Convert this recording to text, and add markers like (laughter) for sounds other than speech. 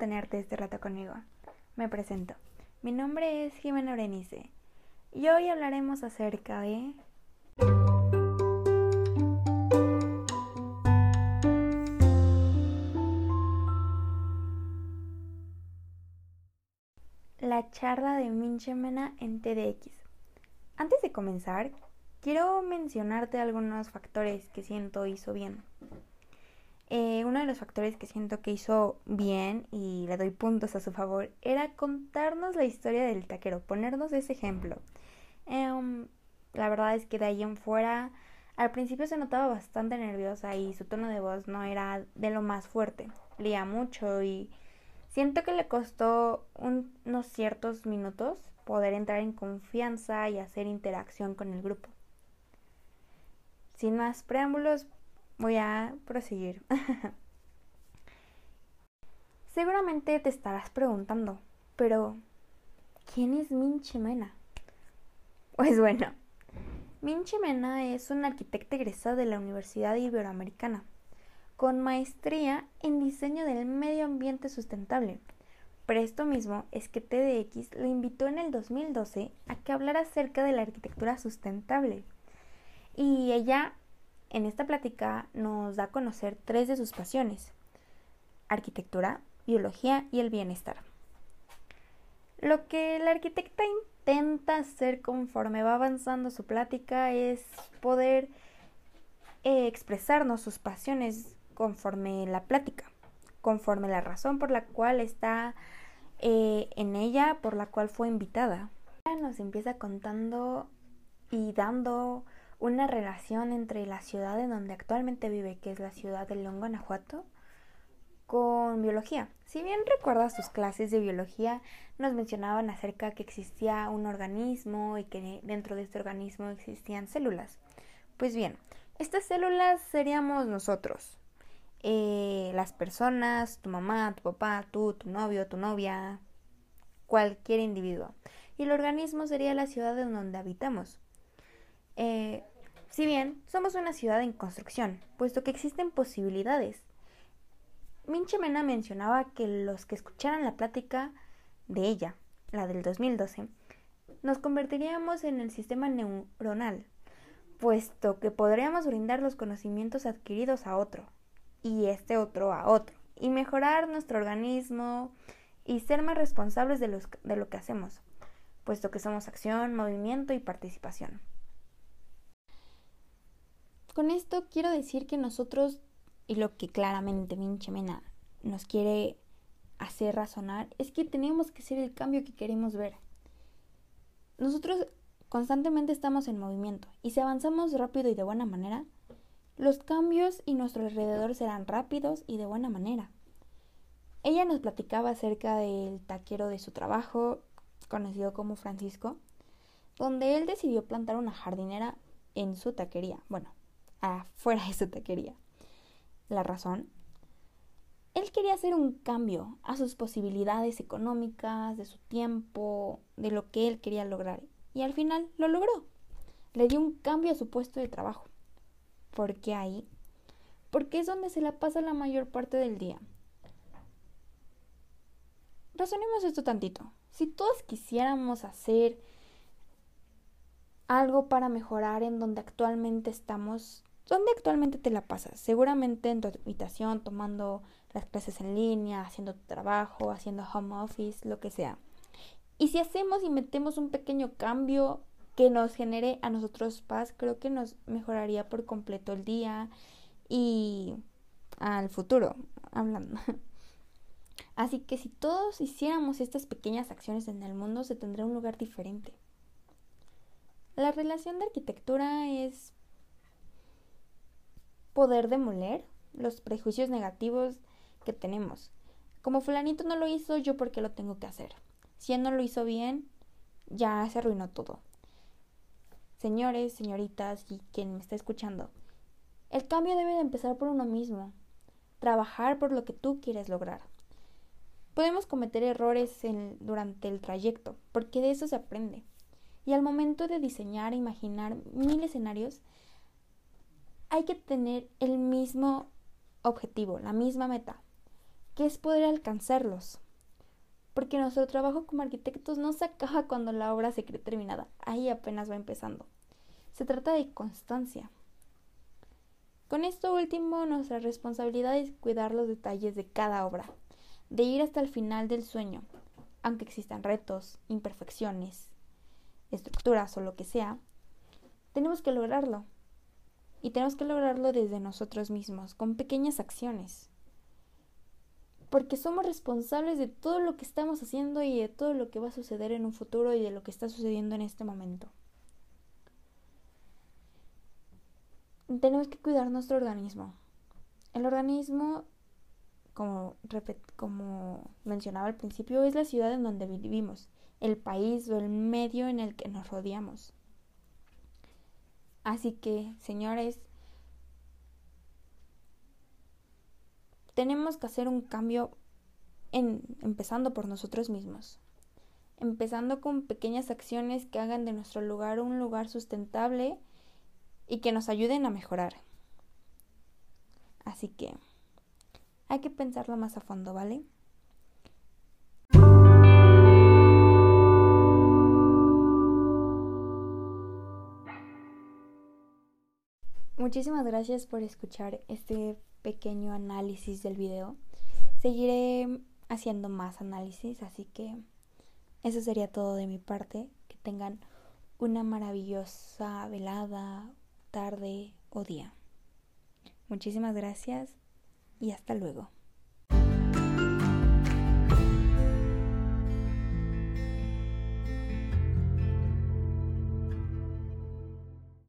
tenerte este rato conmigo. Me presento. Mi nombre es Jimena Orenice y hoy hablaremos acerca de... La charla de Minchemena en TDX. Antes de comenzar, quiero mencionarte algunos factores que siento hizo bien. Eh, uno de los factores que siento que hizo bien y le doy puntos a su favor era contarnos la historia del taquero, ponernos ese ejemplo. Em, la verdad es que de ahí en fuera, al principio se notaba bastante nerviosa y su tono de voz no era de lo más fuerte. Leía mucho y siento que le costó unos ciertos minutos poder entrar en confianza y hacer interacción con el grupo. Sin más preámbulos, voy a proseguir. (laughs) Seguramente te estarás preguntando, pero ¿quién es Minchi Mena? Pues bueno, Minchi Mena es una arquitecta egresada de la Universidad Iberoamericana, con maestría en diseño del medio ambiente sustentable. Pero esto mismo es que TDX lo invitó en el 2012 a que hablara acerca de la arquitectura sustentable. Y ella en esta plática nos da a conocer tres de sus pasiones, arquitectura, biología y el bienestar. Lo que la arquitecta intenta hacer conforme va avanzando su plática es poder eh, expresarnos sus pasiones conforme la plática, conforme la razón por la cual está eh, en ella, por la cual fue invitada. Nos empieza contando y dando una relación entre la ciudad en donde actualmente vive, que es la ciudad de León, Guanajuato, con biología. Si bien recuerdas sus clases de biología, nos mencionaban acerca que existía un organismo y que dentro de este organismo existían células. Pues bien, estas células seríamos nosotros, eh, las personas, tu mamá, tu papá, tú, tu novio, tu novia, cualquier individuo. Y el organismo sería la ciudad en donde habitamos. Eh, si bien somos una ciudad en construcción, puesto que existen posibilidades. Minche Mena mencionaba que los que escucharan la plática de ella, la del 2012, nos convertiríamos en el sistema neuronal, puesto que podríamos brindar los conocimientos adquiridos a otro, y este otro a otro, y mejorar nuestro organismo y ser más responsables de lo que hacemos, puesto que somos acción, movimiento y participación. Con esto quiero decir que nosotros, y lo que claramente Minche Mena nos quiere hacer razonar, es que tenemos que ser el cambio que queremos ver. Nosotros constantemente estamos en movimiento y si avanzamos rápido y de buena manera, los cambios y nuestro alrededor serán rápidos y de buena manera. Ella nos platicaba acerca del taquero de su trabajo, conocido como Francisco, donde él decidió plantar una jardinera en su taquería. Bueno, afuera (laughs) de su taquería. La razón. Él quería hacer un cambio a sus posibilidades económicas, de su tiempo, de lo que él quería lograr. Y al final lo logró. Le dio un cambio a su puesto de trabajo. ¿Por qué ahí? Porque es donde se la pasa la mayor parte del día. Razonemos esto tantito. Si todos quisiéramos hacer algo para mejorar en donde actualmente estamos, ¿Dónde actualmente te la pasas? Seguramente en tu habitación, tomando las clases en línea, haciendo tu trabajo, haciendo home office, lo que sea. Y si hacemos y metemos un pequeño cambio que nos genere a nosotros paz, creo que nos mejoraría por completo el día y al futuro, hablando. (laughs) Así que si todos hiciéramos estas pequeñas acciones en el mundo, se tendría un lugar diferente. La relación de arquitectura es poder demoler los prejuicios negativos que tenemos. Como fulanito no lo hizo, yo porque lo tengo que hacer. Si él no lo hizo bien, ya se arruinó todo. Señores, señoritas y quien me está escuchando, el cambio debe de empezar por uno mismo. Trabajar por lo que tú quieres lograr. Podemos cometer errores durante el trayecto, porque de eso se aprende. Y al momento de diseñar e imaginar mil escenarios, hay que tener el mismo objetivo, la misma meta, que es poder alcanzarlos. Porque nuestro trabajo como arquitectos no se acaba cuando la obra se cree terminada, ahí apenas va empezando. Se trata de constancia. Con esto último, nuestra responsabilidad es cuidar los detalles de cada obra, de ir hasta el final del sueño, aunque existan retos, imperfecciones, estructuras o lo que sea, tenemos que lograrlo. Y tenemos que lograrlo desde nosotros mismos, con pequeñas acciones. Porque somos responsables de todo lo que estamos haciendo y de todo lo que va a suceder en un futuro y de lo que está sucediendo en este momento. tenemos que cuidar nuestro organismo. El organismo, como, como mencionaba al principio, es la ciudad en donde vivimos, el país o el medio en el que nos rodeamos. Así que, señores, tenemos que hacer un cambio en, empezando por nosotros mismos. Empezando con pequeñas acciones que hagan de nuestro lugar un lugar sustentable y que nos ayuden a mejorar. Así que hay que pensarlo más a fondo, ¿vale? Muchísimas gracias por escuchar este pequeño análisis del video. Seguiré haciendo más análisis, así que eso sería todo de mi parte. Que tengan una maravillosa velada, tarde o día. Muchísimas gracias y hasta luego.